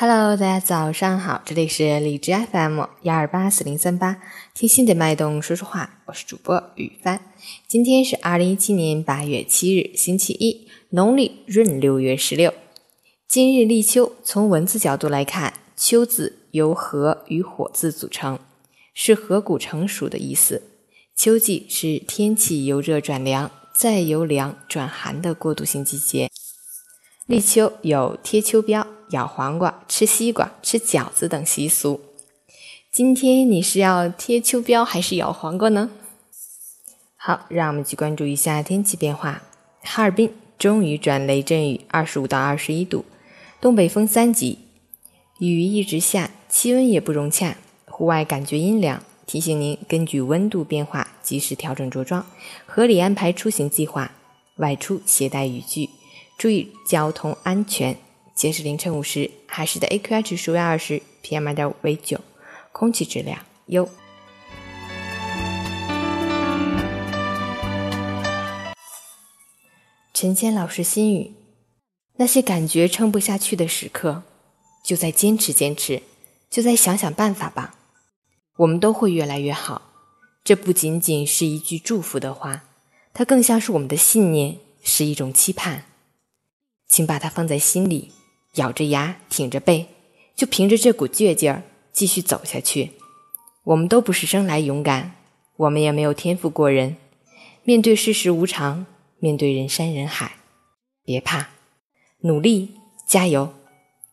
Hello，大家早上好，这里是荔枝 FM 幺二八四零三八，听心的脉动说说话，我是主播雨帆。今天是二零一七年八月七日，星期一，农历闰六月十六。今日立秋，从文字角度来看，秋字由禾与火字组成，是禾谷成熟的意思。秋季是天气由热转凉，再由凉转寒的过渡性季节。立秋有贴秋膘。咬黄瓜、吃西瓜、吃饺子等习俗。今天你是要贴秋膘还是咬黄瓜呢？好，让我们去关注一下天气变化。哈尔滨中雨转雷阵雨，二十五到二十一度，东北风三级，雨一直下，气温也不融洽，户外感觉阴凉。提醒您根据温度变化及时调整着装，合理安排出行计划，外出携带雨具，注意交通安全。截至凌晨五时，海市的 AQI 指数为二十，PM 二点五为九，空气质量优。陈谦老师心语：那些感觉撑不下去的时刻，就再坚持坚持，就再想想办法吧。我们都会越来越好。这不仅仅是一句祝福的话，它更像是我们的信念，是一种期盼。请把它放在心里。咬着牙，挺着背，就凭着这股倔劲儿继续走下去。我们都不是生来勇敢，我们也没有天赋过人。面对世事无常，面对人山人海，别怕，努力加油，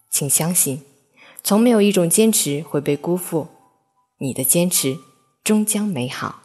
请相信，从没有一种坚持会被辜负。你的坚持终将美好。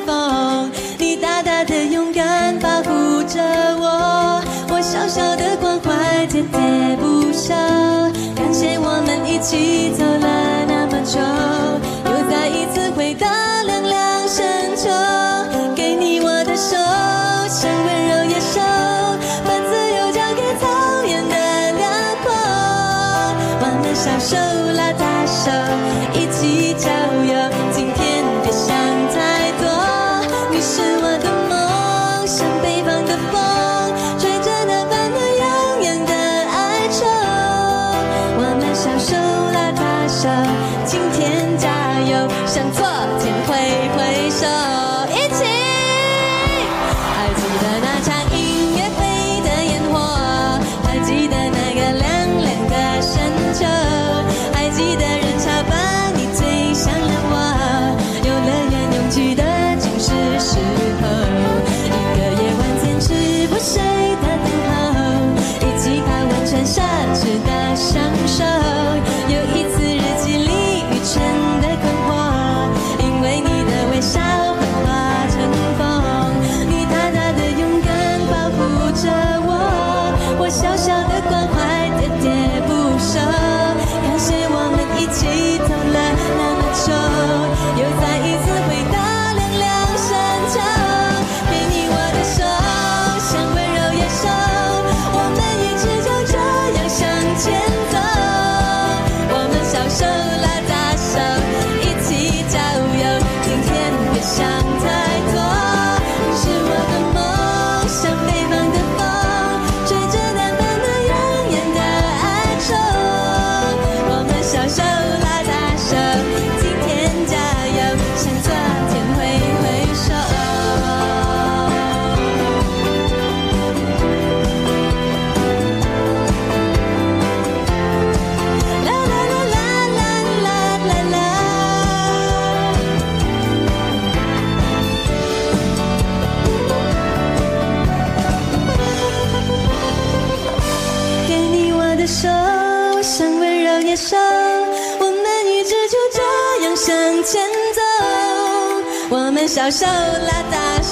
大大。的勇敢保护着今天加油，向昨天挥挥手。接受，我们一直就这样向前走，我们小手拉大手。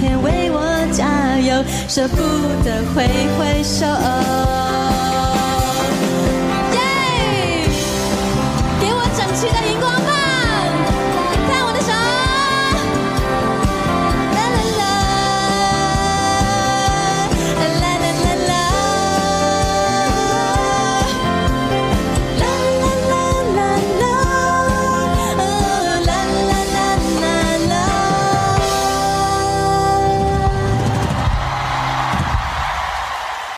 天为我加油舍不得挥挥手。